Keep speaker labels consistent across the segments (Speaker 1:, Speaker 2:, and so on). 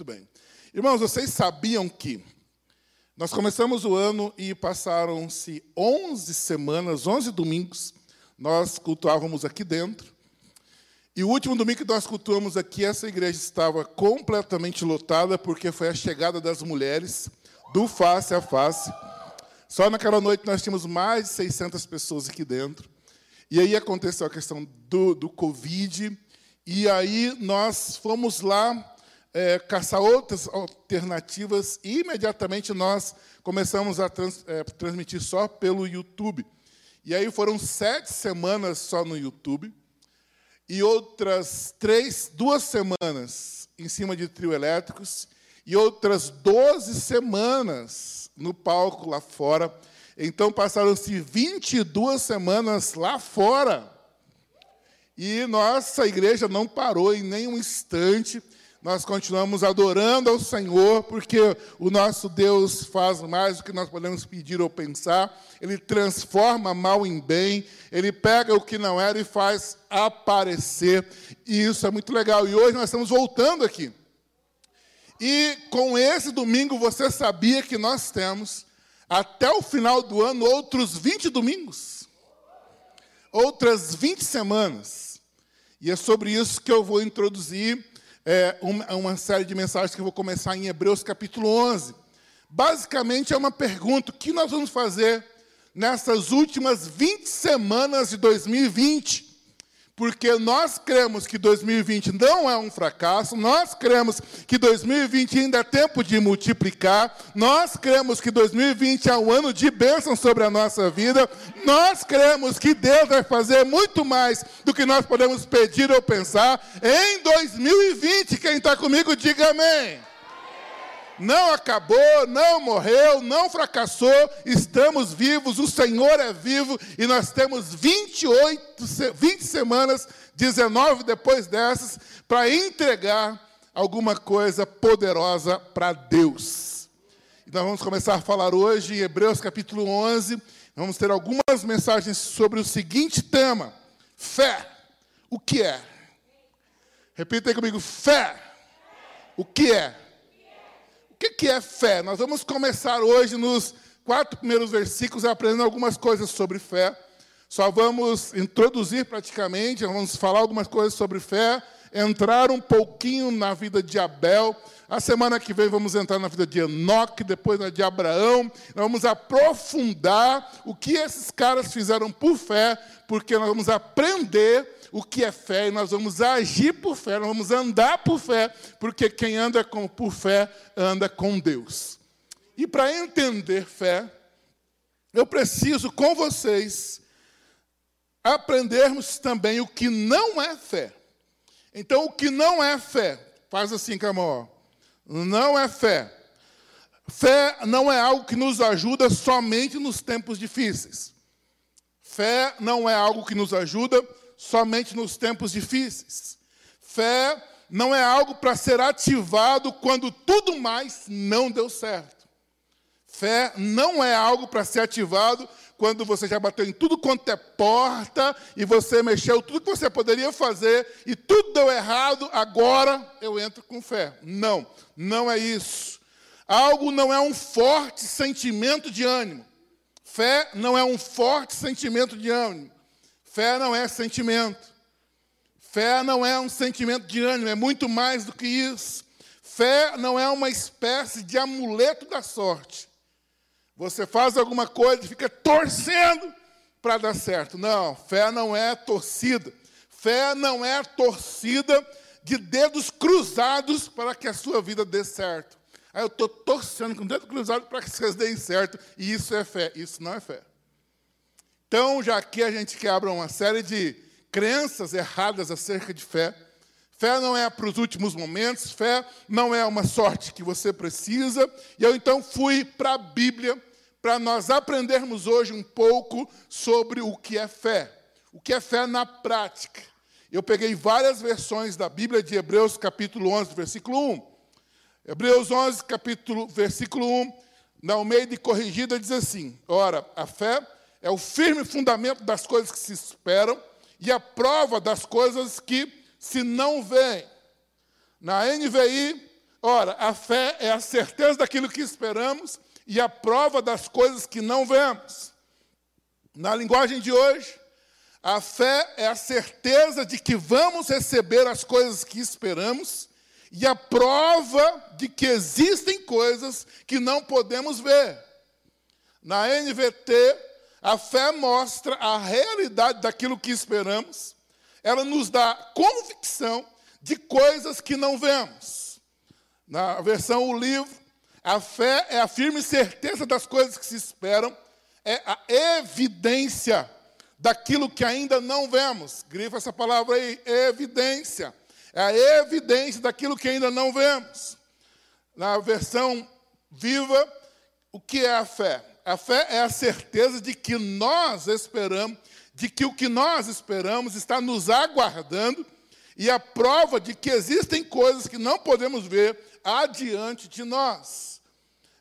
Speaker 1: Muito bem. Irmãos, vocês sabiam que nós começamos o ano e passaram-se 11 semanas, 11 domingos, nós cultuávamos aqui dentro. E o último domingo que nós cultuamos aqui, essa igreja estava completamente lotada, porque foi a chegada das mulheres do face a face. Só naquela noite nós tínhamos mais de 600 pessoas aqui dentro. E aí aconteceu a questão do, do Covid, e aí nós fomos lá é, caçar outras alternativas e imediatamente nós começamos a trans, é, transmitir só pelo YouTube. E aí foram sete semanas só no YouTube e outras três, duas semanas em cima de trio elétricos e outras doze semanas no palco lá fora. Então passaram-se 22 semanas lá fora. E nossa igreja não parou em nenhum instante nós continuamos adorando ao Senhor, porque o nosso Deus faz mais do que nós podemos pedir ou pensar. Ele transforma mal em bem, ele pega o que não era e faz aparecer. E isso é muito legal. E hoje nós estamos voltando aqui. E com esse domingo, você sabia que nós temos, até o final do ano, outros 20 domingos? Outras 20 semanas. E é sobre isso que eu vou introduzir é, uma, uma série de mensagens que eu vou começar em Hebreus capítulo 11. Basicamente é uma pergunta: o que nós vamos fazer nessas últimas 20 semanas de 2020? Porque nós cremos que 2020 não é um fracasso, nós cremos que 2020 ainda é tempo de multiplicar, nós cremos que 2020 é um ano de bênção sobre a nossa vida, nós cremos que Deus vai fazer muito mais do que nós podemos pedir ou pensar em 2020. Quem está comigo, diga amém não acabou, não morreu, não fracassou, estamos vivos, o Senhor é vivo e nós temos 28, 20 semanas, 19 depois dessas, para entregar alguma coisa poderosa para Deus. E nós vamos começar a falar hoje em Hebreus capítulo 11, vamos ter algumas mensagens sobre o seguinte tema: fé. O que é? Repita aí comigo: fé. O que é? Que, que é fé? Nós vamos começar hoje nos quatro primeiros versículos aprendendo algumas coisas sobre fé. Só vamos introduzir praticamente, vamos falar algumas coisas sobre fé, entrar um pouquinho na vida de Abel. A semana que vem vamos entrar na vida de Enoque, depois na de Abraão. vamos aprofundar o que esses caras fizeram por fé, porque nós vamos aprender o que é fé e nós vamos agir por fé, nós vamos andar por fé, porque quem anda com, por fé anda com Deus. E para entender fé, eu preciso com vocês aprendermos também o que não é fé. Então, o que não é fé, faz assim, Camó, não é fé. Fé não é algo que nos ajuda somente nos tempos difíceis. Fé não é algo que nos ajuda somente nos tempos difíceis. Fé não é algo para ser ativado quando tudo mais não deu certo. Fé não é algo para ser ativado quando você já bateu em tudo quanto é porta e você mexeu tudo que você poderia fazer e tudo deu errado, agora eu entro com fé. Não, não é isso. Algo não é um forte sentimento de ânimo. Fé não é um forte sentimento de ânimo. Fé não é sentimento. Fé não é um sentimento de ânimo, é muito mais do que isso. Fé não é uma espécie de amuleto da sorte. Você faz alguma coisa e fica torcendo para dar certo. Não, fé não é torcida. Fé não é torcida de dedos cruzados para que a sua vida dê certo. Aí eu estou torcendo com o dedo cruzado para que vocês deem certo. E isso é fé. Isso não é fé. Então, já que a gente quebra uma série de crenças erradas acerca de fé, fé não é para os últimos momentos, fé não é uma sorte que você precisa. E eu então fui para a Bíblia para nós aprendermos hoje um pouco sobre o que é fé. O que é fé na prática. Eu peguei várias versões da Bíblia de Hebreus capítulo 11, versículo 1. Hebreus 11, capítulo, versículo 1, na Almeida Corrigida diz assim: Ora, a fé é o firme fundamento das coisas que se esperam e a prova das coisas que se não veem. Na NVI, Ora, a fé é a certeza daquilo que esperamos e a prova das coisas que não vemos. Na linguagem de hoje, a fé é a certeza de que vamos receber as coisas que esperamos e a prova de que existem coisas que não podemos ver. Na NVT, a fé mostra a realidade daquilo que esperamos, ela nos dá convicção de coisas que não vemos. Na versão O Livro, a fé é a firme certeza das coisas que se esperam, é a evidência daquilo que ainda não vemos. Grifa essa palavra aí, evidência. É a evidência daquilo que ainda não vemos. Na versão viva, o que é a fé? A fé é a certeza de que nós esperamos, de que o que nós esperamos está nos aguardando e a prova de que existem coisas que não podemos ver adiante de nós.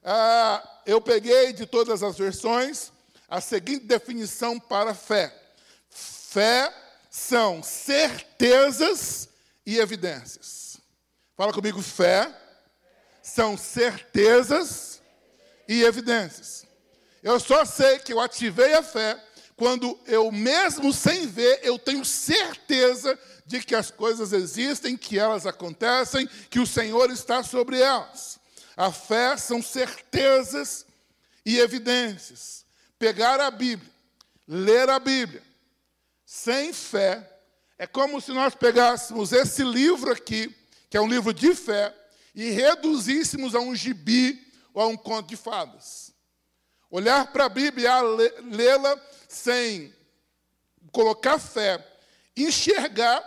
Speaker 1: Ah, eu peguei de todas as versões a seguinte definição para fé: fé são certezas e evidências. Fala comigo, fé são certezas e evidências. Eu só sei que eu ativei a fé quando eu, mesmo sem ver, eu tenho certeza de que as coisas existem, que elas acontecem, que o Senhor está sobre elas. A fé são certezas e evidências. Pegar a Bíblia, ler a Bíblia, sem fé, é como se nós pegássemos esse livro aqui, que é um livro de fé, e reduzíssemos a um gibi ou a um conto de fadas. Olhar para a Bíblia, lê-la sem colocar fé, enxergar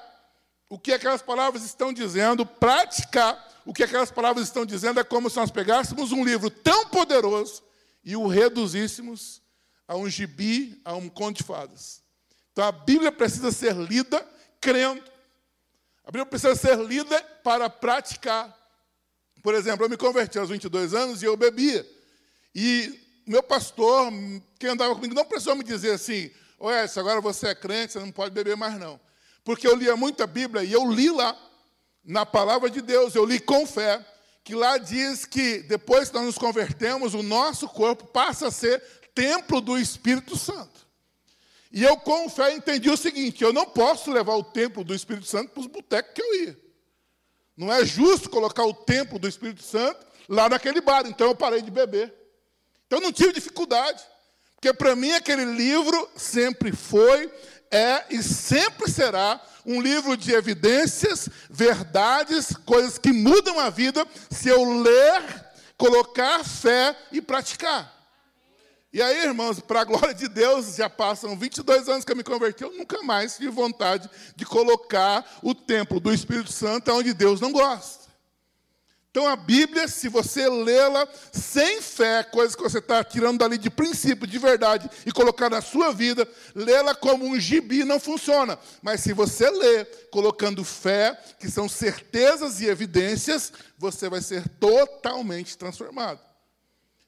Speaker 1: o que aquelas palavras estão dizendo, praticar o que aquelas palavras estão dizendo, é como se nós pegássemos um livro tão poderoso e o reduzíssemos a um gibi, a um conto de fadas. Então a Bíblia precisa ser lida crendo. A Bíblia precisa ser lida para praticar. Por exemplo, eu me converti aos 22 anos e eu bebia. E meu pastor, quem andava comigo, não precisou me dizer assim: se agora você é crente, você não pode beber mais, não. Porque eu lia muita Bíblia e eu li lá, na palavra de Deus, eu li com fé, que lá diz que depois que nós nos convertemos, o nosso corpo passa a ser templo do Espírito Santo. E eu, com fé, entendi o seguinte: eu não posso levar o templo do Espírito Santo para os botecos que eu ia. Não é justo colocar o templo do Espírito Santo lá naquele bar. Então eu parei de beber. Então não tive dificuldade. Porque para mim aquele livro sempre foi, é e sempre será um livro de evidências, verdades, coisas que mudam a vida, se eu ler, colocar fé e praticar. E aí, irmãos, para a glória de Deus, já passam 22 anos que eu me converti, eu nunca mais tive vontade de colocar o templo do Espírito Santo onde Deus não gosta. Então a Bíblia, se você lê-la sem fé, coisas que você está tirando dali de princípio, de verdade, e colocar na sua vida, lê-la como um gibi não funciona. Mas se você lê colocando fé, que são certezas e evidências, você vai ser totalmente transformado.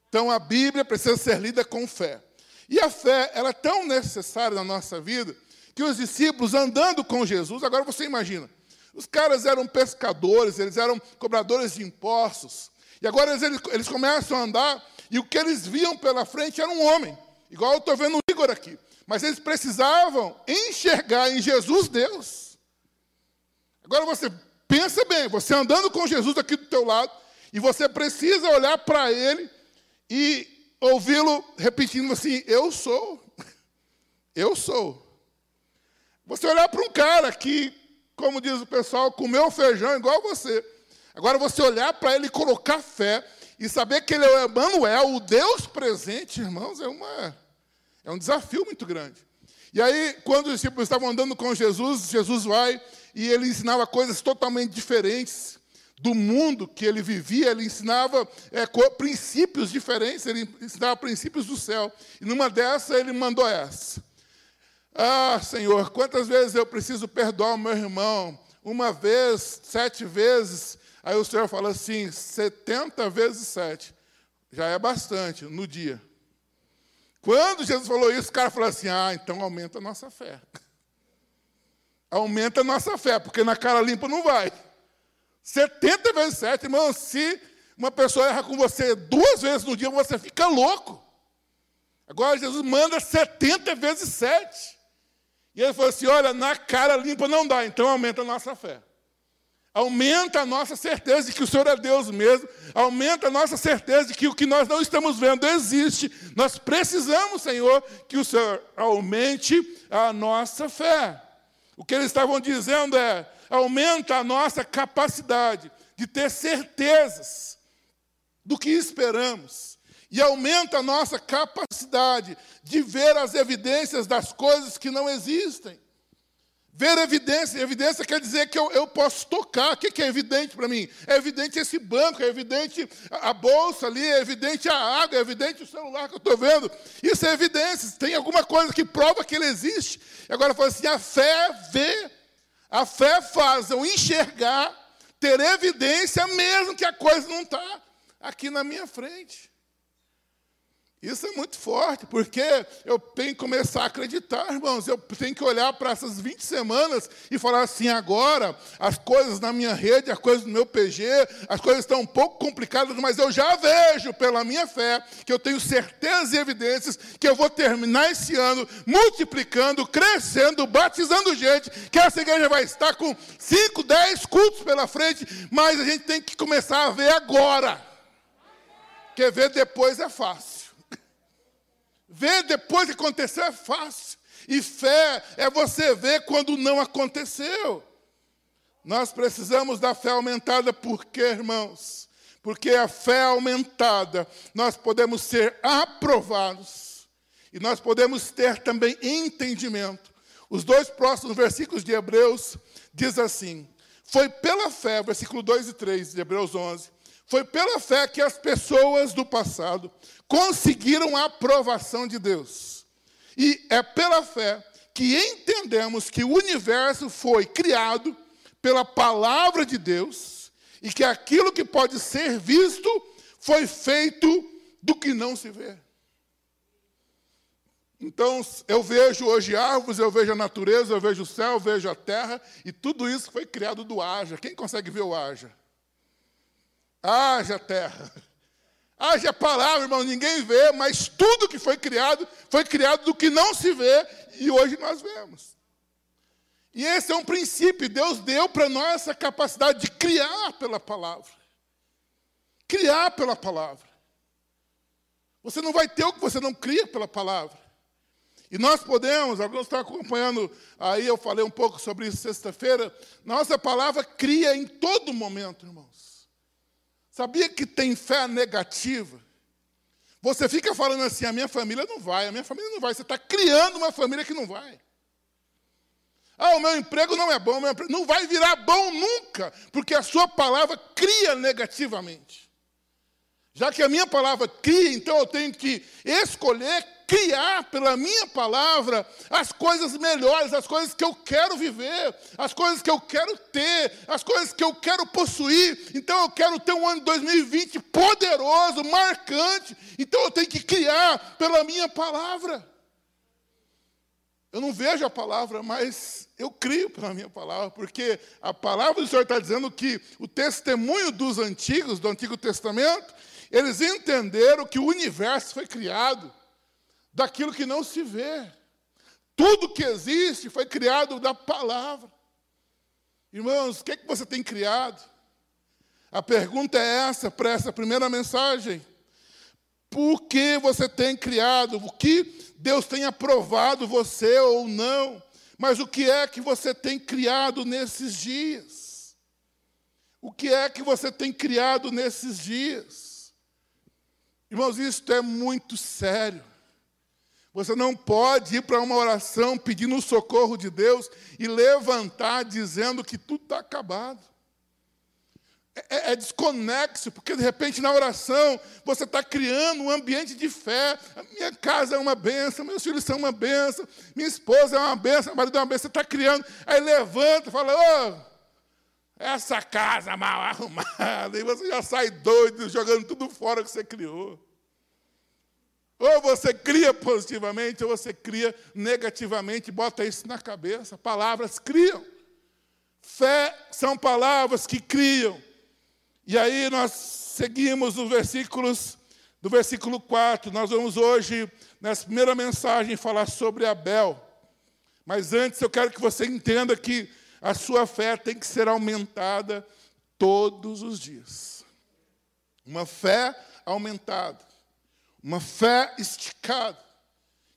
Speaker 1: Então a Bíblia precisa ser lida com fé. E a fé, ela é tão necessária na nossa vida, que os discípulos andando com Jesus, agora você imagina, os caras eram pescadores, eles eram cobradores de impostos. E agora eles, eles começam a andar e o que eles viam pela frente era um homem, igual eu estou vendo o Igor aqui. Mas eles precisavam enxergar em Jesus Deus. Agora você pensa bem, você andando com Jesus aqui do teu lado, e você precisa olhar para ele e ouvi-lo repetindo assim: Eu sou, eu sou. Você olhar para um cara que como diz o pessoal, comeu feijão igual você. Agora você olhar para ele e colocar fé e saber que ele é o Emmanuel, o Deus presente, irmãos, é, uma, é um desafio muito grande. E aí, quando os discípulos estavam andando com Jesus, Jesus vai e ele ensinava coisas totalmente diferentes do mundo que ele vivia, ele ensinava é, princípios diferentes, ele ensinava princípios do céu. E numa dessas ele mandou essa. Ah, Senhor, quantas vezes eu preciso perdoar o meu irmão? Uma vez, sete vezes. Aí o Senhor fala assim: 70 vezes sete. Já é bastante no dia. Quando Jesus falou isso, o cara falou assim: ah, então aumenta a nossa fé. Aumenta a nossa fé, porque na cara limpa não vai. 70 vezes 7, irmão, se uma pessoa erra com você duas vezes no dia, você fica louco. Agora Jesus manda 70 vezes 7. E ele falou assim: olha, na cara limpa não dá, então aumenta a nossa fé. Aumenta a nossa certeza de que o Senhor é Deus mesmo, aumenta a nossa certeza de que o que nós não estamos vendo existe. Nós precisamos, Senhor, que o Senhor aumente a nossa fé. O que eles estavam dizendo é: aumenta a nossa capacidade de ter certezas do que esperamos, e aumenta a nossa capacidade de ver as evidências das coisas que não existem. Ver evidência, evidência quer dizer que eu, eu posso tocar. O que, é evidente para mim? É evidente esse banco, é evidente a, bolsa ali, é evidente a água, é evidente o celular que eu estou vendo. Isso é evidência. Tem alguma coisa que prova que ele existe. Agora fala assim: a fé vê, a fé faz eu enxergar, ter evidência, mesmo que a coisa não está aqui na minha frente. Isso é muito forte, porque eu tenho que começar a acreditar, irmãos. Eu tenho que olhar para essas 20 semanas e falar assim: agora, as coisas na minha rede, as coisas no meu PG, as coisas estão um pouco complicadas, mas eu já vejo pela minha fé que eu tenho certeza e evidências que eu vou terminar esse ano multiplicando, crescendo, batizando gente, que essa igreja vai estar com 5, 10 cultos pela frente, mas a gente tem que começar a ver agora. Porque ver depois é fácil. Ver depois que aconteceu é fácil. E fé é você ver quando não aconteceu. Nós precisamos da fé aumentada, por quê, irmãos? Porque a fé aumentada, nós podemos ser aprovados. E nós podemos ter também entendimento. Os dois próximos versículos de Hebreus diz assim: Foi pela fé, versículo 2 e 3 de Hebreus 11, foi pela fé que as pessoas do passado conseguiram a aprovação de Deus. E é pela fé que entendemos que o universo foi criado pela palavra de Deus e que aquilo que pode ser visto foi feito do que não se vê. Então, eu vejo hoje árvores, eu vejo a natureza, eu vejo o céu, eu vejo a terra, e tudo isso foi criado do haja. Quem consegue ver o haja? Haja terra. Haja palavra, irmão, ninguém vê, mas tudo que foi criado, foi criado do que não se vê, e hoje nós vemos. E esse é um princípio, Deus deu para nós essa capacidade de criar pela palavra. Criar pela palavra. Você não vai ter o que você não cria pela palavra. E nós podemos, alguns estão acompanhando, aí eu falei um pouco sobre isso sexta-feira, nossa palavra cria em todo momento, irmãos. Sabia que tem fé negativa? Você fica falando assim: a minha família não vai, a minha família não vai. Você está criando uma família que não vai. Ah, o meu emprego não é bom, emprego... não vai virar bom nunca, porque a sua palavra cria negativamente. Já que a minha palavra cria, então eu tenho que escolher criar pela minha palavra as coisas melhores, as coisas que eu quero viver, as coisas que eu quero ter, as coisas que eu quero possuir. Então eu quero ter um ano de 2020 poderoso, marcante. Então eu tenho que criar pela minha palavra. Eu não vejo a palavra, mas eu crio pela minha palavra, porque a palavra do Senhor está dizendo que o testemunho dos antigos, do Antigo Testamento, eles entenderam que o universo foi criado daquilo que não se vê. Tudo que existe foi criado da palavra. Irmãos, o que, é que você tem criado? A pergunta é essa para essa primeira mensagem. Por que você tem criado? O que Deus tem aprovado você ou não? Mas o que é que você tem criado nesses dias? O que é que você tem criado nesses dias? Irmãos, isso é muito sério. Você não pode ir para uma oração pedindo o socorro de Deus e levantar dizendo que tudo está acabado. É, é, é, desconexo, porque de repente na oração você está criando um ambiente de fé. A minha casa é uma benção, meus filhos são uma benção, minha esposa é uma benção, meu marido é uma benção. Você está criando, aí levanta e fala: Ô, oh, essa casa mal arrumada, e você já sai doido, jogando tudo fora que você criou. Ou você cria positivamente, ou você cria negativamente, bota isso na cabeça. Palavras criam. Fé são palavras que criam. E aí nós seguimos os versículos do versículo 4. Nós vamos hoje, nessa primeira mensagem, falar sobre Abel. Mas antes eu quero que você entenda que a sua fé tem que ser aumentada todos os dias. Uma fé aumentada, uma fé esticada,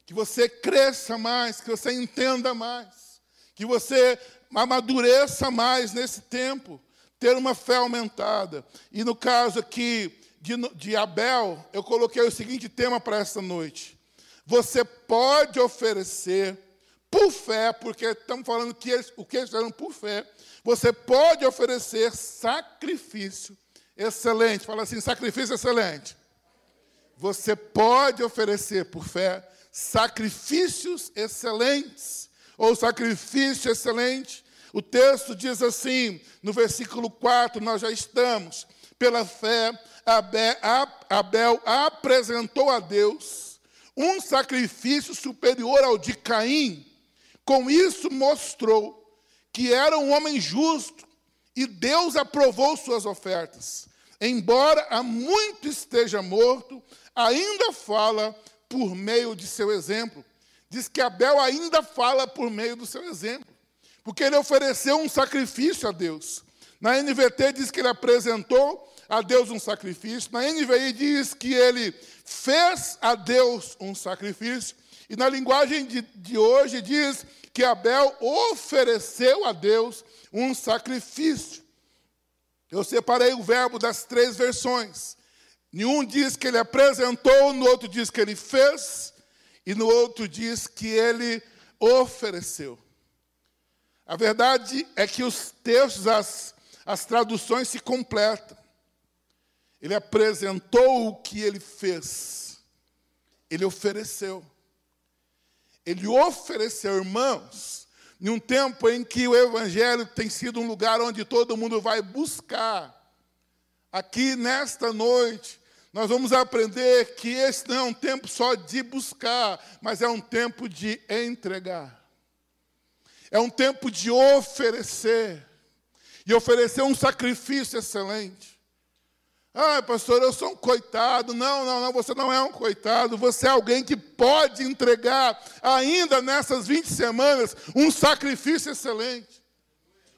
Speaker 1: que você cresça mais, que você entenda mais, que você amadureça mais nesse tempo, ter uma fé aumentada. E no caso aqui de, de Abel, eu coloquei o seguinte tema para esta noite: você pode oferecer por fé, porque estamos falando que eles, o que eles fizeram por fé, você pode oferecer sacrifício excelente. Fala assim: sacrifício excelente. Você pode oferecer por fé sacrifícios excelentes, ou sacrifício excelente. O texto diz assim, no versículo 4, nós já estamos. Pela fé, Abel, Abel apresentou a Deus um sacrifício superior ao de Caim, com isso, mostrou que era um homem justo e Deus aprovou suas ofertas. Embora há muito esteja morto, ainda fala por meio de seu exemplo. Diz que Abel ainda fala por meio do seu exemplo, porque ele ofereceu um sacrifício a Deus. Na NVT diz que ele apresentou a Deus um sacrifício, na NVI diz que ele fez a Deus um sacrifício, e na linguagem de, de hoje diz que Abel ofereceu a Deus um sacrifício. Eu separei o verbo das três versões. Nenhum diz que ele apresentou, no outro diz que ele fez, e no outro diz que ele ofereceu. A verdade é que os textos, as, as traduções se completam. Ele apresentou o que ele fez, ele ofereceu. Ele ofereceu, irmãos, em um tempo em que o Evangelho tem sido um lugar onde todo mundo vai buscar. Aqui nesta noite, nós vamos aprender que esse não é um tempo só de buscar, mas é um tempo de entregar. É um tempo de oferecer. E oferecer um sacrifício excelente. Ah, pastor, eu sou um coitado. Não, não, não, você não é um coitado. Você é alguém que pode entregar, ainda nessas 20 semanas, um sacrifício excelente.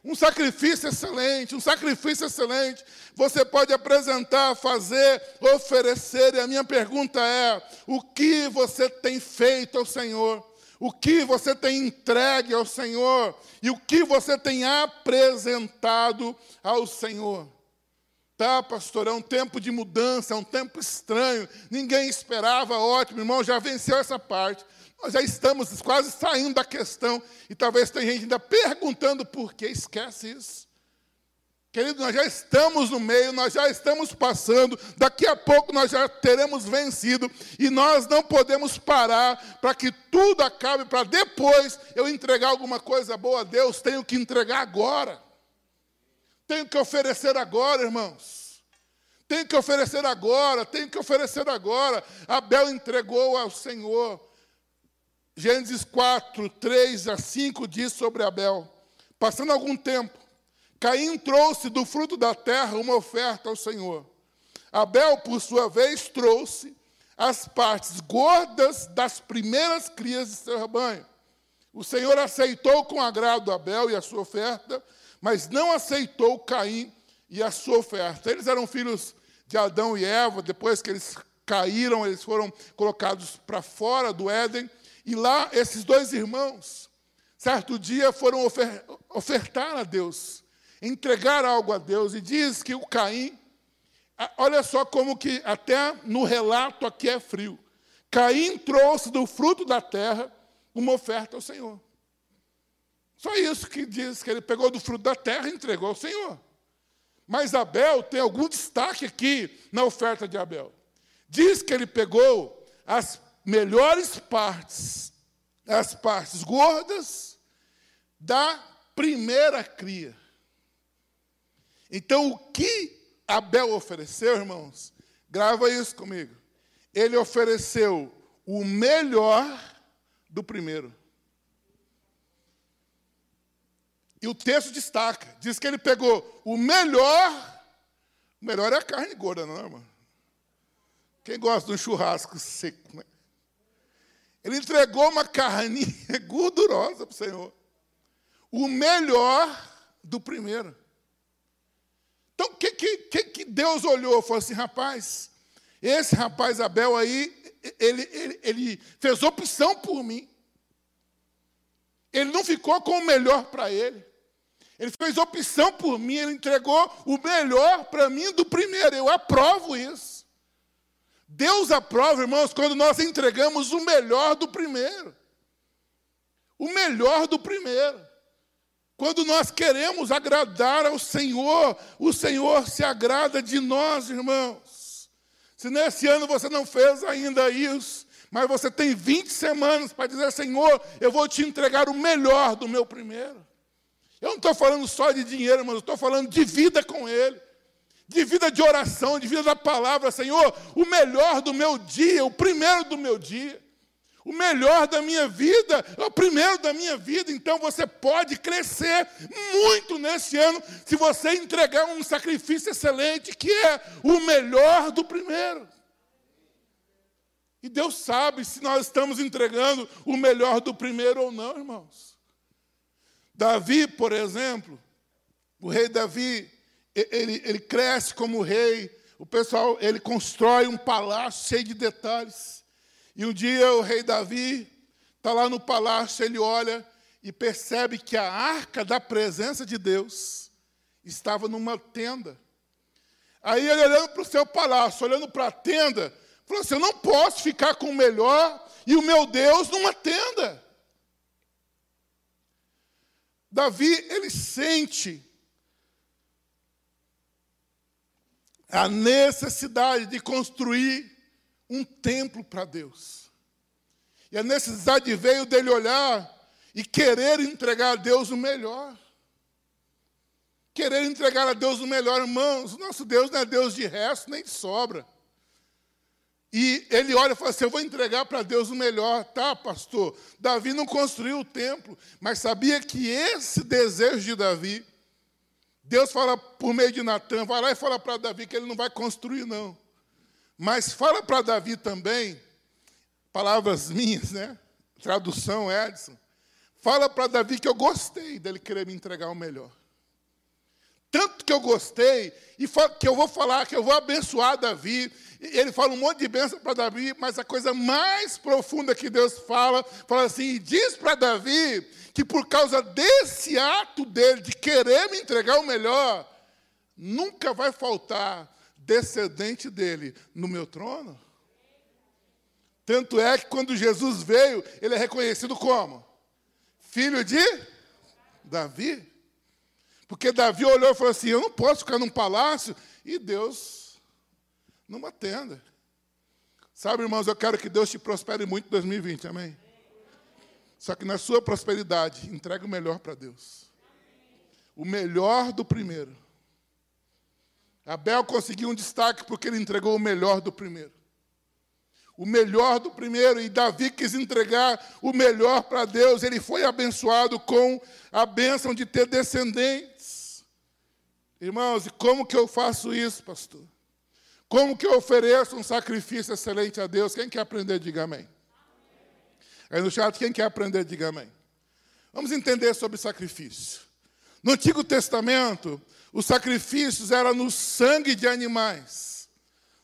Speaker 1: Um sacrifício excelente, um sacrifício excelente. Você pode apresentar, fazer, oferecer. E a minha pergunta é: o que você tem feito ao Senhor? O que você tem entregue ao Senhor? E o que você tem apresentado ao Senhor? Tá, pastor, é um tempo de mudança, é um tempo estranho. Ninguém esperava, ótimo, irmão, já venceu essa parte. Nós já estamos quase saindo da questão e talvez tenha gente ainda perguntando por que esquece isso. Querido, nós já estamos no meio, nós já estamos passando, daqui a pouco nós já teremos vencido e nós não podemos parar para que tudo acabe, para depois eu entregar alguma coisa boa a Deus, tenho que entregar agora. Tenho que oferecer agora, irmãos. Tenho que oferecer agora, tenho que oferecer agora. Abel entregou ao Senhor. Gênesis 4, 3 a 5 diz sobre Abel. Passando algum tempo, Caim trouxe do fruto da terra uma oferta ao Senhor. Abel, por sua vez, trouxe as partes gordas das primeiras crias de seu rebanho. O Senhor aceitou com agrado Abel e a sua oferta, mas não aceitou Caim e a sua oferta. Eles eram filhos de Adão e Eva, depois que eles caíram, eles foram colocados para fora do Éden, e lá esses dois irmãos, certo dia, foram ofer ofertar a Deus, entregar algo a Deus, e diz que o Caim, olha só como que até no relato aqui é frio. Caim trouxe do fruto da terra uma oferta ao Senhor. Só isso que diz que ele pegou do fruto da terra e entregou ao Senhor. Mas Abel tem algum destaque aqui na oferta de Abel. Diz que ele pegou as melhores partes, as partes gordas da primeira cria. Então, o que Abel ofereceu, irmãos? Grava isso comigo. Ele ofereceu o melhor do primeiro. E o texto destaca, diz que ele pegou o melhor, o melhor é a carne gorda, não é, irmão? Quem gosta de um churrasco seco, né? Ele entregou uma carninha gordurosa para o Senhor. O melhor do primeiro. Então, o que, que, que Deus olhou? Falou assim, rapaz, esse rapaz Abel aí, ele, ele, ele fez opção por mim. Ele não ficou com o melhor para ele. Ele fez opção por mim, ele entregou o melhor para mim do primeiro. Eu aprovo isso. Deus aprova, irmãos, quando nós entregamos o melhor do primeiro. O melhor do primeiro. Quando nós queremos agradar ao Senhor, o Senhor se agrada de nós, irmãos. Se nesse ano você não fez ainda isso, mas você tem 20 semanas para dizer: Senhor, eu vou te entregar o melhor do meu primeiro. Eu não estou falando só de dinheiro, mas eu estou falando de vida com Ele, de vida de oração, de vida da palavra. Senhor, o melhor do meu dia, o primeiro do meu dia. O melhor da minha vida é o primeiro da minha vida. Então você pode crescer muito nesse ano se você entregar um sacrifício excelente, que é o melhor do primeiro. E Deus sabe se nós estamos entregando o melhor do primeiro ou não, irmãos. Davi, por exemplo, o rei Davi, ele, ele cresce como rei, o pessoal, ele constrói um palácio cheio de detalhes. E um dia o rei Davi está lá no palácio, ele olha e percebe que a arca da presença de Deus estava numa tenda. Aí ele olhando para o seu palácio, olhando para a tenda, falou assim: Eu não posso ficar com o melhor e o meu Deus numa tenda. Davi, ele sente a necessidade de construir um templo para Deus. E a necessidade veio dele olhar e querer entregar a Deus o melhor. Querer entregar a Deus o melhor, irmãos. Nosso Deus não é Deus de resto nem de sobra. E ele olha e fala assim: Eu vou entregar para Deus o melhor, tá, pastor? Davi não construiu o templo, mas sabia que esse desejo de Davi, Deus fala por meio de Natan, vai lá e fala para Davi que ele não vai construir, não. Mas fala para Davi também, palavras minhas, né? Tradução, Edson. Fala para Davi que eu gostei dele querer me entregar o melhor. Tanto que eu gostei, e que eu vou falar, que eu vou abençoar Davi. Ele fala um monte de bênção para Davi, mas a coisa mais profunda que Deus fala, fala assim, diz para Davi que por causa desse ato dele, de querer me entregar o melhor, nunca vai faltar descendente dele no meu trono? Tanto é que quando Jesus veio, ele é reconhecido como? Filho de Davi. Porque Davi olhou e falou assim: Eu não posso ficar num palácio e Deus numa tenda. Sabe, irmãos, eu quero que Deus te prospere muito em 2020, amém? Só que na sua prosperidade, entregue o melhor para Deus. O melhor do primeiro. Abel conseguiu um destaque porque ele entregou o melhor do primeiro. O melhor do primeiro, e Davi quis entregar o melhor para Deus. Ele foi abençoado com a bênção de ter descendentes. Irmãos, e como que eu faço isso, pastor? Como que eu ofereço um sacrifício excelente a Deus? Quem quer aprender, diga amém. Aí no chat, quem quer aprender, diga amém. Vamos entender sobre sacrifício. No Antigo Testamento, os sacrifícios eram no sangue de animais.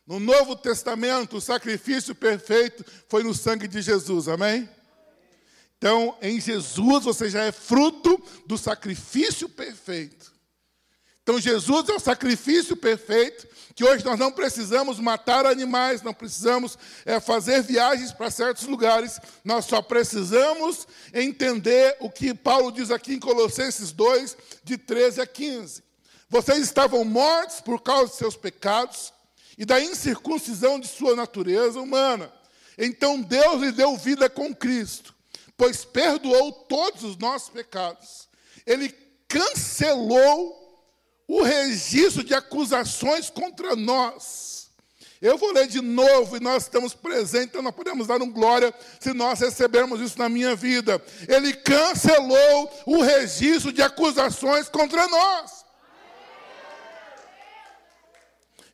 Speaker 1: No Novo Testamento, o sacrifício perfeito foi no sangue de Jesus, amém? Então, em Jesus você já é fruto do sacrifício perfeito. Então, Jesus é o sacrifício perfeito, que hoje nós não precisamos matar animais, não precisamos é, fazer viagens para certos lugares, nós só precisamos entender o que Paulo diz aqui em Colossenses 2, de 13 a 15. Vocês estavam mortos por causa de seus pecados e da incircuncisão de sua natureza humana. Então Deus lhe deu vida com Cristo, pois perdoou todos os nossos pecados. Ele cancelou o registro de acusações contra nós. Eu vou ler de novo e nós estamos presentes, então nós podemos dar um glória se nós recebermos isso na minha vida. Ele cancelou o registro de acusações contra nós.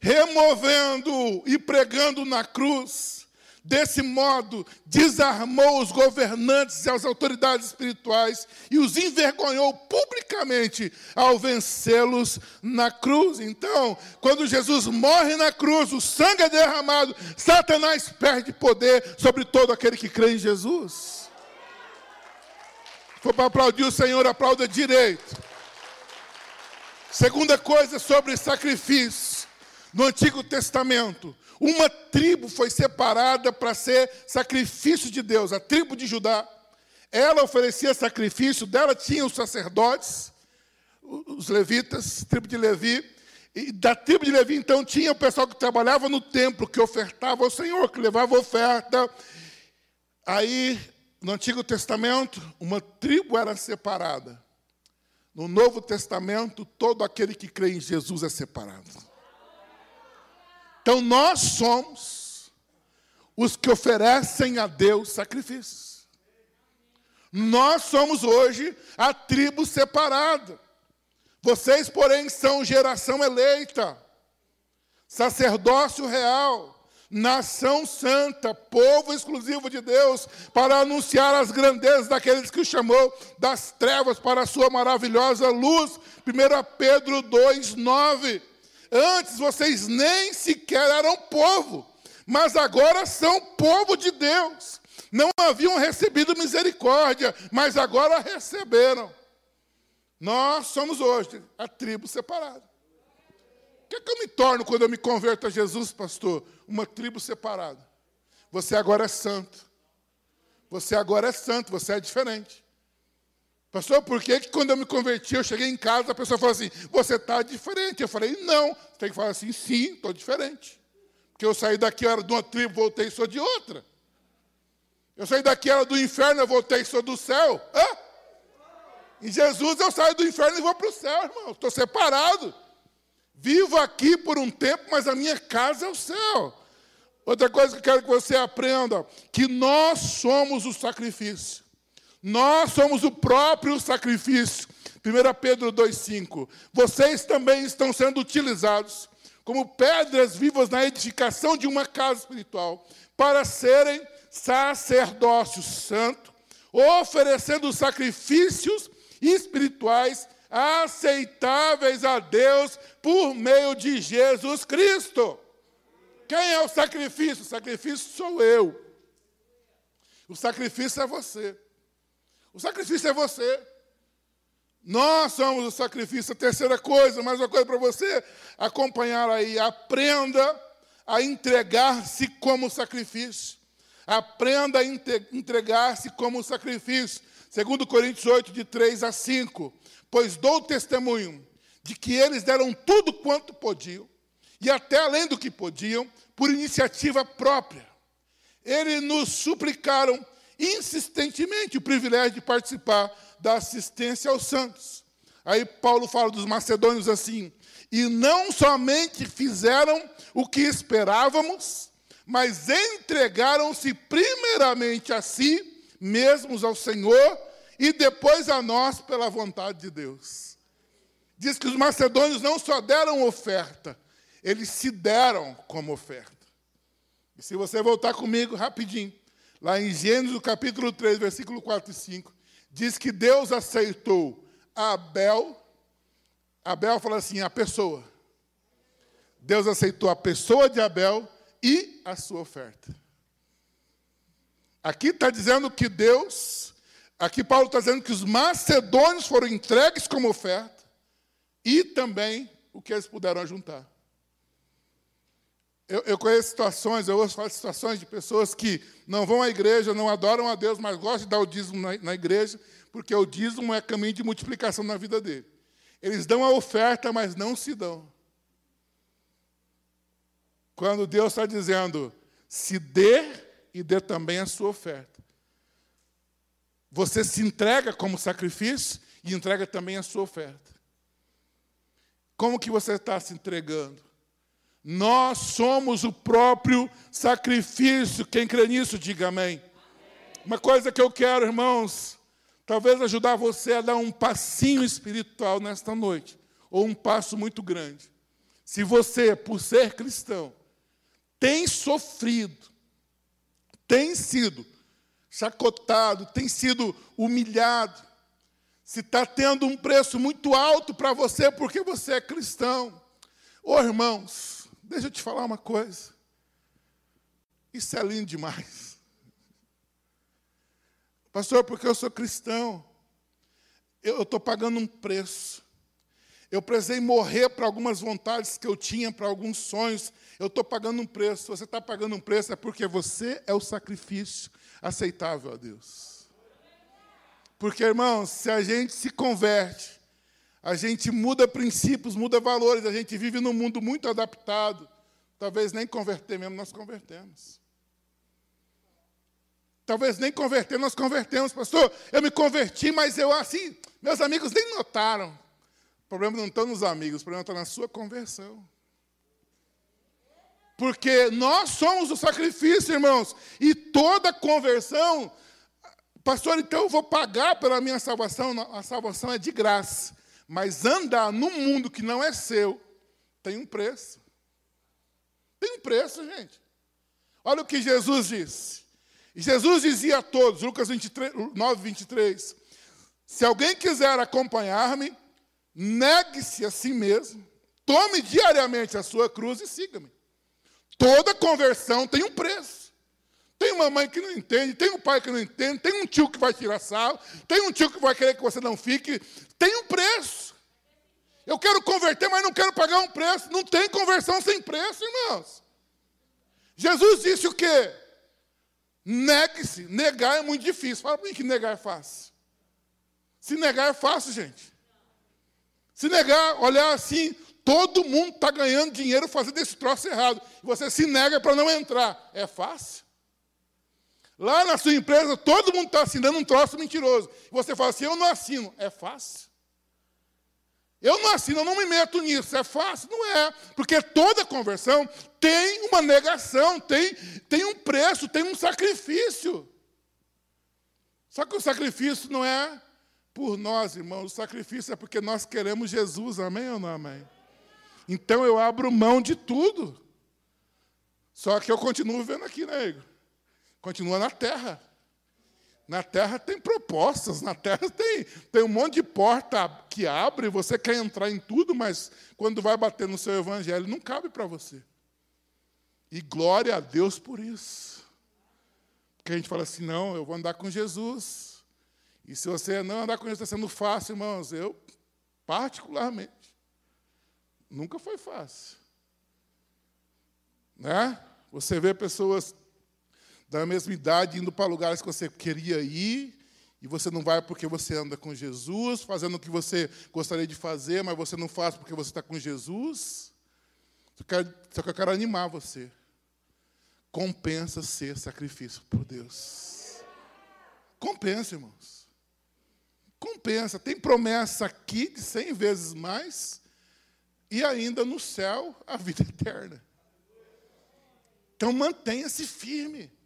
Speaker 1: Removendo e pregando na cruz Desse modo, desarmou os governantes e as autoridades espirituais e os envergonhou publicamente ao vencê-los na cruz. Então, quando Jesus morre na cruz, o sangue é derramado, Satanás perde poder sobre todo aquele que crê em Jesus. For para aplaudir o Senhor, aplauda direito. Segunda coisa sobre sacrifício. No Antigo Testamento, uma tribo foi separada para ser sacrifício de Deus, a tribo de Judá. Ela oferecia sacrifício, dela tinha os sacerdotes, os levitas, tribo de Levi. E da tribo de Levi, então, tinha o pessoal que trabalhava no templo, que ofertava ao Senhor, que levava oferta. Aí, no Antigo Testamento, uma tribo era separada. No Novo Testamento, todo aquele que crê em Jesus é separado. Então nós somos os que oferecem a Deus sacrifícios. Nós somos hoje a tribo separada. Vocês, porém, são geração eleita, sacerdócio real, nação santa, povo exclusivo de Deus, para anunciar as grandezas daqueles que o chamou das trevas para a sua maravilhosa luz. 1 Pedro 2, 9. Antes vocês nem sequer eram povo, mas agora são povo de Deus. Não haviam recebido misericórdia, mas agora receberam. Nós somos hoje a tribo separada. O que, é que eu me torno quando eu me converto a Jesus, pastor? Uma tribo separada. Você agora é santo. Você agora é santo, você é diferente. Pastor, por que, que quando eu me converti, eu cheguei em casa, a pessoa falou assim, você está diferente. Eu falei, não. Você tem que falar assim, sim, estou diferente. Porque eu saí daqui, eu era de uma tribo, voltei e sou de outra. Eu saí daqui, era do inferno, eu voltei e sou do céu. Hã? Em Jesus eu saio do inferno e vou para o céu, irmão. Estou separado. Vivo aqui por um tempo, mas a minha casa é o céu. Outra coisa que eu quero que você aprenda, que nós somos o sacrifício. Nós somos o próprio sacrifício. 1 Pedro 2,5. Vocês também estão sendo utilizados como pedras vivas na edificação de uma casa espiritual, para serem sacerdócio santo, oferecendo sacrifícios espirituais aceitáveis a Deus por meio de Jesus Cristo. Quem é o sacrifício? O sacrifício sou eu. O sacrifício é você. O sacrifício é você. Nós somos o sacrifício. A terceira coisa, mais uma coisa para você acompanhar aí. Aprenda a entregar-se como sacrifício. Aprenda a entregar-se como sacrifício. Segundo Coríntios 8, de 3 a 5. Pois dou testemunho de que eles deram tudo quanto podiam, e até além do que podiam, por iniciativa própria. Eles nos suplicaram insistentemente o privilégio de participar da assistência aos santos. Aí Paulo fala dos macedônios assim: e não somente fizeram o que esperávamos, mas entregaram-se primeiramente a si mesmos ao Senhor e depois a nós pela vontade de Deus. Diz que os macedônios não só deram oferta, eles se deram como oferta. E se você voltar comigo rapidinho, lá em Gênesis, capítulo 3, versículo 4 e 5, diz que Deus aceitou Abel. Abel fala assim: a pessoa. Deus aceitou a pessoa de Abel e a sua oferta. Aqui está dizendo que Deus, aqui Paulo está dizendo que os macedônios foram entregues como oferta e também o que eles puderam juntar. Eu, eu, conheço situações, eu ouço falar de situações de pessoas que não vão à igreja, não adoram a Deus, mas gostam de dar o dízimo na, na igreja, porque o dízimo é caminho de multiplicação na vida dele. Eles dão a oferta, mas não se dão. Quando Deus está dizendo, se dê e dê também a sua oferta. Você se entrega como sacrifício e entrega também a sua oferta. Como que você está se entregando? Nós somos o próprio sacrifício. Quem crê nisso, diga amém. Uma coisa que eu quero, irmãos, talvez ajudar você a dar um passinho espiritual nesta noite, ou um passo muito grande. Se você, por ser cristão, tem sofrido, tem sido chacotado, tem sido humilhado, se está tendo um preço muito alto para você porque você é cristão. Ô irmãos, deixa eu te falar uma coisa. Isso é lindo demais. Pastor, porque eu sou cristão, eu estou pagando um preço. Eu precisei morrer para algumas vontades que eu tinha, para alguns sonhos. Eu estou pagando um preço. Você está pagando um preço é porque você é o sacrifício aceitável a Deus. Porque, irmãos, se a gente se converte, a gente muda princípios, muda valores, a gente vive num mundo muito adaptado. Talvez nem converter mesmo, nós convertemos. Talvez nem converter, nós convertemos. Pastor, eu me converti, mas eu assim, meus amigos nem notaram. O problema não está nos amigos, o problema está na sua conversão. Porque nós somos o sacrifício, irmãos. E toda conversão, pastor, então eu vou pagar pela minha salvação. A salvação é de graça. Mas andar num mundo que não é seu, tem um preço. Tem um preço, gente. Olha o que Jesus disse. Jesus dizia a todos, Lucas 23, 9, 23, se alguém quiser acompanhar-me, Negue-se a si mesmo, tome diariamente a sua cruz e siga-me. Toda conversão tem um preço. Tem uma mãe que não entende, tem um pai que não entende, tem um tio que vai tirar sal, tem um tio que vai querer que você não fique. Tem um preço. Eu quero converter, mas não quero pagar um preço. Não tem conversão sem preço, irmãos. Jesus disse o quê? Negue-se. Negar é muito difícil. Fala para mim que negar é fácil. Se negar é fácil, gente. Se negar, olhar assim, todo mundo está ganhando dinheiro fazendo esse troço errado. E você se nega para não entrar. É fácil. Lá na sua empresa, todo mundo está assinando um troço mentiroso. Você fala assim: eu não assino. É fácil. Eu não assino, eu não me meto nisso. É fácil? Não é. Porque toda conversão tem uma negação, tem, tem um preço, tem um sacrifício. Só que o sacrifício não é por nós, irmãos. O sacrifício é porque nós queremos Jesus, amém ou não amém? Então eu abro mão de tudo. Só que eu continuo vendo aqui, né, Igor? Continua na terra. Na terra tem propostas, na terra tem, tem um monte de porta que abre, você quer entrar em tudo, mas quando vai bater no seu evangelho, não cabe para você. E glória a Deus por isso. Porque a gente fala assim: não, eu vou andar com Jesus. E se você não andar com isso, está sendo fácil, irmãos. Eu, particularmente, nunca foi fácil. Né? Você vê pessoas da mesma idade indo para lugares que você queria ir, e você não vai porque você anda com Jesus, fazendo o que você gostaria de fazer, mas você não faz porque você está com Jesus. Só que eu quero animar você. Compensa ser sacrifício por Deus. Compensa, irmãos. Compensa. Tem promessa aqui de cem vezes mais e ainda no céu a vida eterna. Então mantenha-se firme.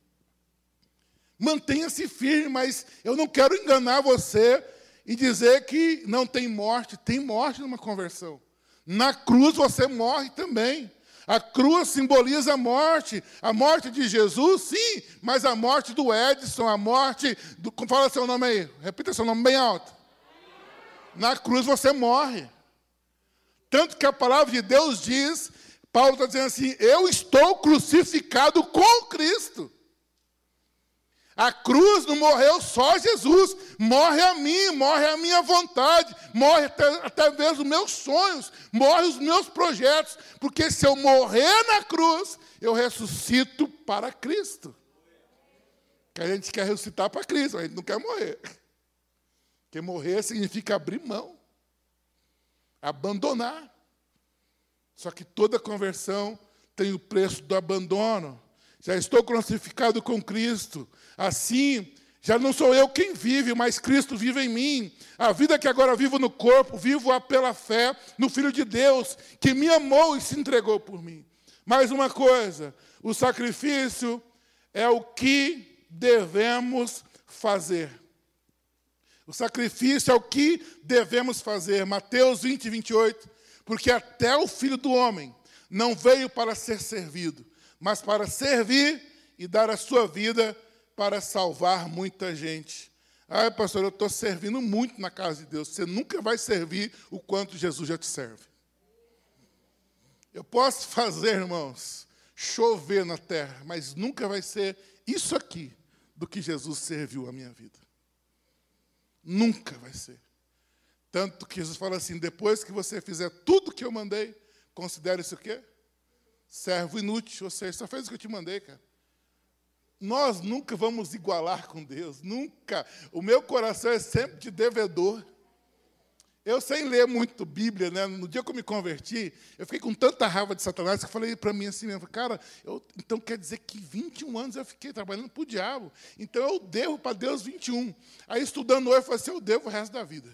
Speaker 1: Mantenha-se firme, mas eu não quero enganar você e dizer que não tem morte. Tem morte numa conversão. Na cruz você morre também. A cruz simboliza a morte. A morte de Jesus, sim, mas a morte do Edson, a morte do. Fala seu nome aí, repita seu nome bem alto. Na cruz você morre. Tanto que a palavra de Deus diz, Paulo está dizendo assim: eu estou crucificado com Cristo. A cruz não morreu só Jesus, morre a mim, morre a minha vontade, morre até, até mesmo os meus sonhos, morre os meus projetos, porque se eu morrer na cruz, eu ressuscito para Cristo. Que a gente quer ressuscitar para Cristo, a gente não quer morrer. Porque morrer significa abrir mão, abandonar. Só que toda conversão tem o preço do abandono. Já estou crucificado com Cristo. Assim, já não sou eu quem vive, mas Cristo vive em mim. A vida que agora vivo no corpo, vivo-a pela fé no Filho de Deus, que me amou e se entregou por mim. Mais uma coisa: o sacrifício é o que devemos fazer. O sacrifício é o que devemos fazer. Mateus 20, 28. Porque até o filho do homem não veio para ser servido, mas para servir e dar a sua vida para salvar muita gente. Ah, pastor, eu estou servindo muito na casa de Deus. Você nunca vai servir o quanto Jesus já te serve. Eu posso fazer, irmãos, chover na terra, mas nunca vai ser isso aqui do que Jesus serviu a minha vida. Nunca vai ser. Tanto que Jesus fala assim: depois que você fizer tudo que eu mandei, considere isso o quê? Servo inútil, ou seja, só fez o que eu te mandei, cara. Nós nunca vamos igualar com Deus, nunca. O meu coração é sempre de devedor. Eu, sem ler muito Bíblia, né, no dia que eu me converti, eu fiquei com tanta raiva de Satanás que eu falei para mim assim mesmo, cara, eu, então quer dizer que 21 anos eu fiquei trabalhando para o diabo. Então eu devo para Deus 21. Aí estudando hoje, eu falei assim, eu devo o resto da vida.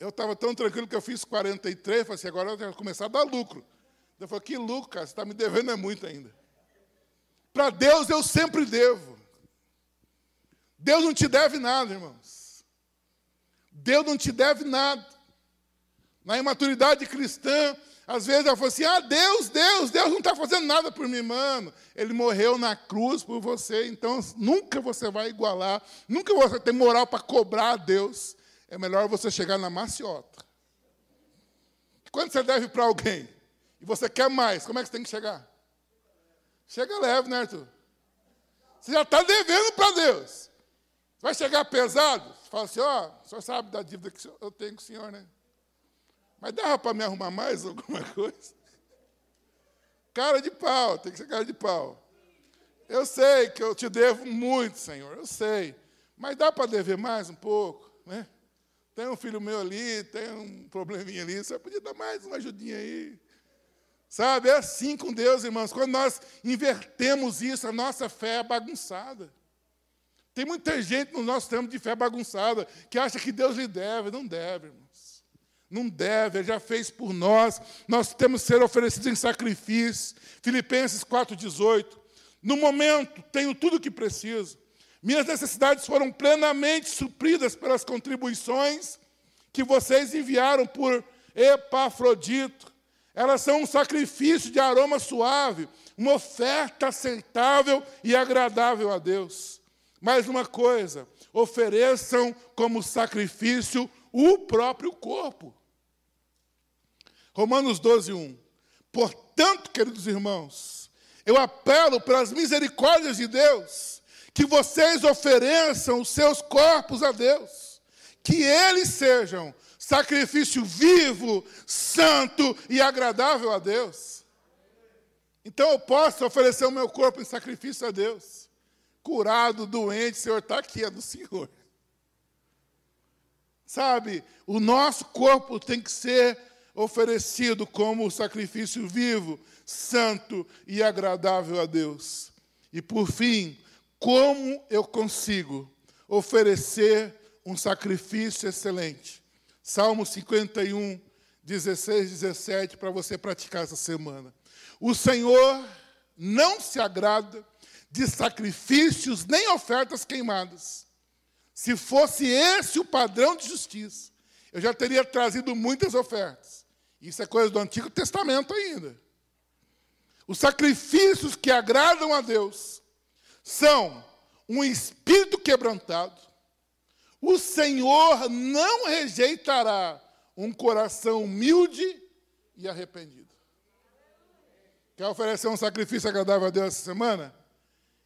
Speaker 1: Eu estava tão tranquilo que eu fiz 43, falei assim, agora eu quero começar a dar lucro. Eu falei, que você está me devendo é muito ainda. Para Deus eu sempre devo. Deus não te deve nada, irmãos. Deus não te deve nada. Na imaturidade cristã, às vezes ela fala assim: ah, Deus, Deus, Deus não está fazendo nada por mim, mano. Ele morreu na cruz por você, então nunca você vai igualar, nunca você tem moral para cobrar a Deus. É melhor você chegar na maciota. Quando você deve para alguém e você quer mais, como é que você tem que chegar? Chega leve, né, Arthur? Você já está devendo para Deus. Vai chegar pesado? Você fala assim, ó, oh, o senhor sabe da dívida que eu tenho com o senhor, né? Mas dava para me arrumar mais alguma coisa? Cara de pau, tem que ser cara de pau. Eu sei que eu te devo muito, Senhor, eu sei. Mas dá para dever mais um pouco, né? Tem um filho meu ali, tem um probleminha ali, você podia dar mais uma ajudinha aí. Sabe, é assim com Deus, irmãos. Quando nós invertemos isso, a nossa fé é bagunçada. Tem muita gente no nosso tempo de fé bagunçada que acha que Deus lhe deve. Não deve, irmãos. Não deve, Ele já fez por nós. Nós temos que ser oferecidos em sacrifício. Filipenses 4,18. No momento, tenho tudo o que preciso. Minhas necessidades foram plenamente supridas pelas contribuições que vocês enviaram por Epafrodito elas são um sacrifício de aroma suave, uma oferta aceitável e agradável a Deus. Mais uma coisa, ofereçam como sacrifício o próprio corpo. Romanos 12, 1. Portanto, queridos irmãos, eu apelo pelas misericórdias de Deus, que vocês ofereçam os seus corpos a Deus, que eles sejam sacrifício vivo, santo e agradável a Deus. Então eu posso oferecer o meu corpo em sacrifício a Deus. Curado, doente, Senhor, está aqui, é do Senhor. Sabe, o nosso corpo tem que ser oferecido como sacrifício vivo, santo e agradável a Deus. E por fim, como eu consigo oferecer um sacrifício excelente? Salmo 51, 16, 17, para você praticar essa semana. O Senhor não se agrada de sacrifícios nem ofertas queimadas. Se fosse esse o padrão de justiça, eu já teria trazido muitas ofertas. Isso é coisa do Antigo Testamento ainda. Os sacrifícios que agradam a Deus são um espírito quebrantado, o Senhor não rejeitará um coração humilde e arrependido. Quer oferecer um sacrifício agradável a Deus essa semana?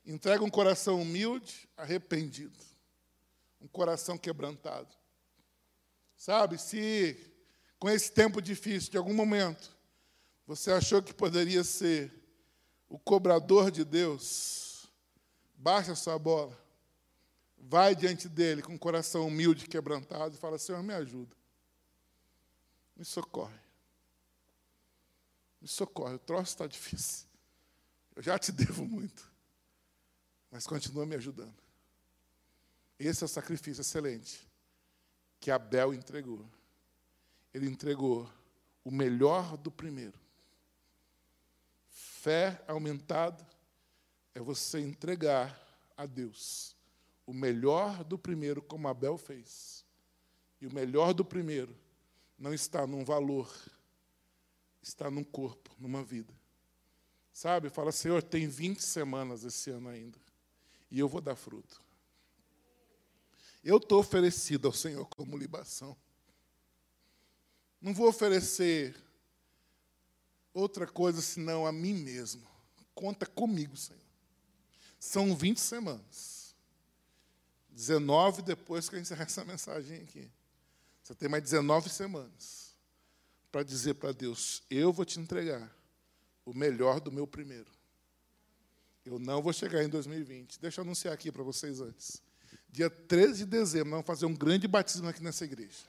Speaker 1: Entrega um coração humilde, arrependido. Um coração quebrantado. Sabe, se com esse tempo difícil, de algum momento, você achou que poderia ser o cobrador de Deus, baixa sua bola vai diante dele com o coração humilde, quebrantado, e fala: Senhor, me ajuda. Me socorre. Me socorre. O troço está difícil. Eu já te devo muito. Mas continua me ajudando. Esse é o sacrifício excelente que Abel entregou. Ele entregou o melhor do primeiro. Fé aumentada é você entregar a Deus o melhor do primeiro, como Abel fez. E o melhor do primeiro não está num valor, está num corpo, numa vida. Sabe? Fala, Senhor, tem 20 semanas esse ano ainda. E eu vou dar fruto. Eu estou oferecido ao Senhor como libação. Não vou oferecer outra coisa senão a mim mesmo. Conta comigo, Senhor. São 20 semanas. 19 depois que eu encerrar essa mensagem aqui. Você tem mais 19 semanas para dizer para Deus: Eu vou te entregar o melhor do meu primeiro. Eu não vou chegar em 2020. Deixa eu anunciar aqui para vocês antes. Dia 13 de dezembro, nós vamos fazer um grande batismo aqui nessa igreja.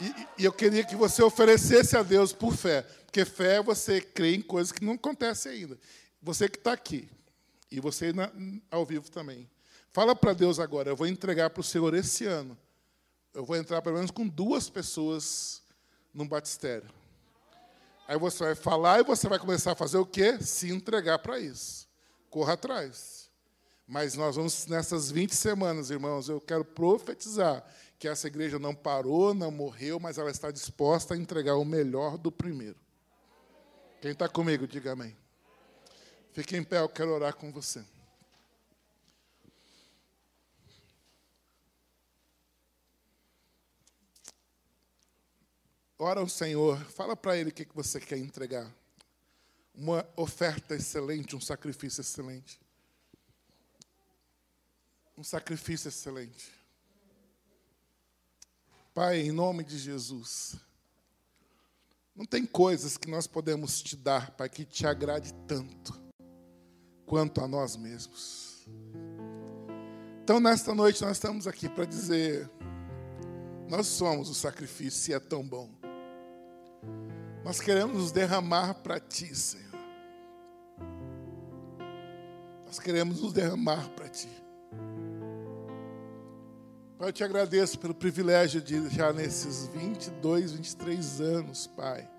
Speaker 1: E, e, eu queria que você oferecesse a Deus por fé. Porque fé é você crer em coisas que não acontecem ainda. Você que está aqui, e você na, ao vivo também. Fala para Deus agora, eu vou entregar para o Senhor esse ano. Eu vou entrar pelo menos com duas pessoas num batistério. Aí você vai falar e você vai começar a fazer o quê? Se entregar para isso. Corra atrás. Mas nós vamos, nessas 20 semanas, irmãos, eu quero profetizar que essa igreja não parou, não morreu, mas ela está disposta a entregar o melhor do primeiro. Quem está comigo, diga amém. Fique em pé, eu quero orar com você. Ora ao Senhor, fala para Ele o que você quer entregar. Uma oferta excelente, um sacrifício excelente. Um sacrifício excelente. Pai, em nome de Jesus, não tem coisas que nós podemos te dar, Pai, que te agrade tanto quanto a nós mesmos. Então, nesta noite, nós estamos aqui para dizer: nós somos o sacrifício e é tão bom. Nós queremos nos derramar para Ti, Senhor. Nós queremos nos derramar para Ti. Pai, eu te agradeço pelo privilégio de já nesses 22, 23 anos, Pai,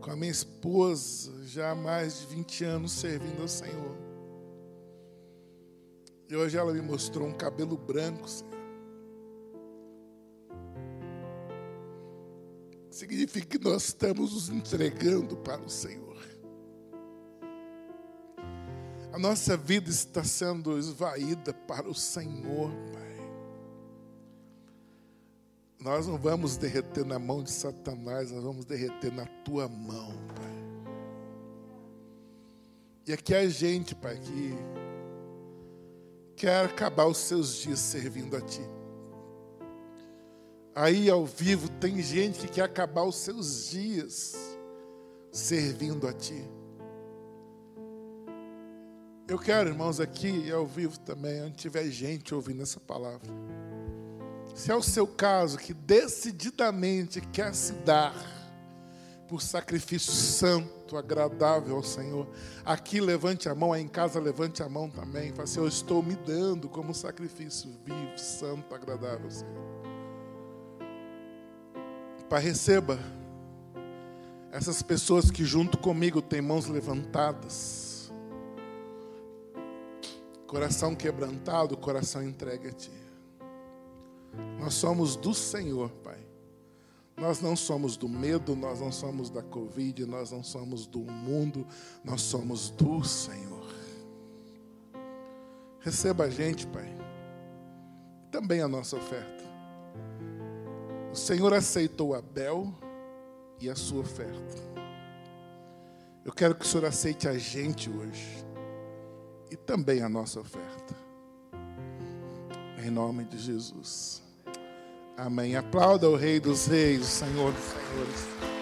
Speaker 1: com a minha esposa, já há mais de 20 anos servindo ao Senhor. E hoje ela me mostrou um cabelo branco, Senhor. Significa que nós estamos nos entregando para o Senhor. A nossa vida está sendo esvaída para o Senhor, Pai. Nós não vamos derreter na mão de Satanás, nós vamos derreter na tua mão, Pai. E aqui é a gente, Pai, que quer acabar os seus dias servindo a Ti. Aí ao vivo tem gente que quer acabar os seus dias servindo a Ti. Eu quero, irmãos, aqui e ao vivo também, onde tiver gente ouvindo essa palavra. Se é o seu caso que decididamente quer se dar por sacrifício santo, agradável ao Senhor. Aqui levante a mão, aí em casa levante a mão também. Fale assim, eu estou me dando como sacrifício vivo, santo, agradável ao Senhor. Pai, receba essas pessoas que junto comigo têm mãos levantadas, coração quebrantado, coração entregue a Ti. Nós somos do Senhor, Pai. Nós não somos do medo, nós não somos da Covid, nós não somos do mundo, nós somos do Senhor. Receba a gente, Pai, também a nossa oferta. O Senhor aceitou Abel e a sua oferta. Eu quero que o Senhor aceite a gente hoje e também a nossa oferta. Em nome de Jesus. Amém. Aplauda o Rei dos Reis, o Senhor dos Senhores.